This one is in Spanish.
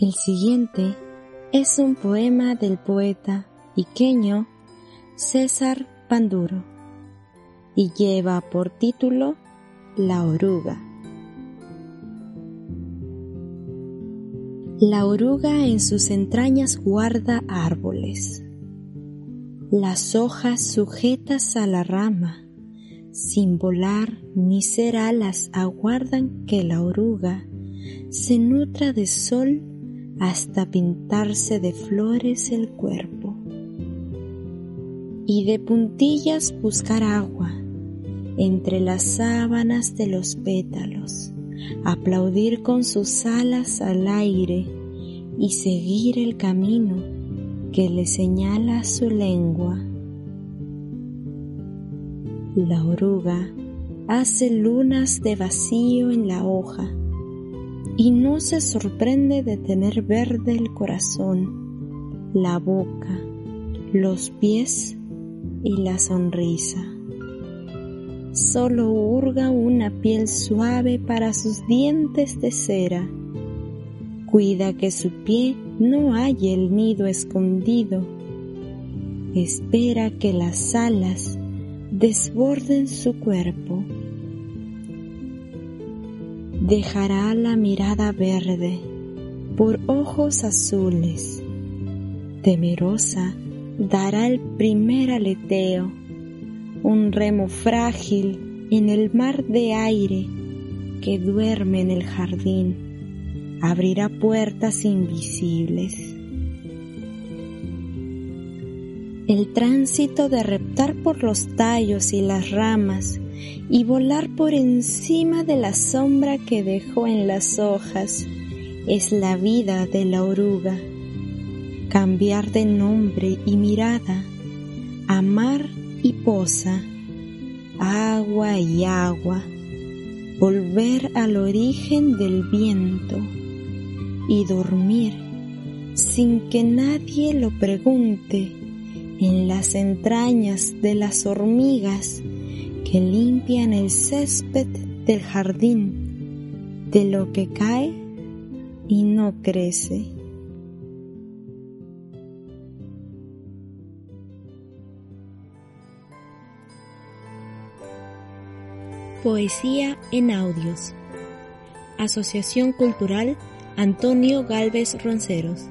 El siguiente es un poema del poeta iqueño César Panduro y lleva por título La oruga. La oruga en sus entrañas guarda árboles, las hojas sujetas a la rama, sin volar ni ser alas aguardan que la oruga se nutra de sol hasta pintarse de flores el cuerpo y de puntillas buscar agua entre las sábanas de los pétalos, aplaudir con sus alas al aire y seguir el camino que le señala su lengua. La oruga hace lunas de vacío en la hoja y no se sorprende de tener verde el corazón, la boca, los pies y la sonrisa. Solo hurga una piel suave para sus dientes de cera. Cuida que su pie no haya el nido escondido. Espera que las alas desborden su cuerpo dejará la mirada verde por ojos azules. Temerosa dará el primer aleteo, un remo frágil en el mar de aire que duerme en el jardín, abrirá puertas invisibles. El tránsito de reptar por los tallos y las ramas y volar por encima de la sombra que dejó en las hojas es la vida de la oruga. Cambiar de nombre y mirada, amar y posa, agua y agua, volver al origen del viento y dormir sin que nadie lo pregunte en las entrañas de las hormigas que limpian el césped del jardín de lo que cae y no crece. Poesía en audios. Asociación Cultural Antonio Galvez Ronceros.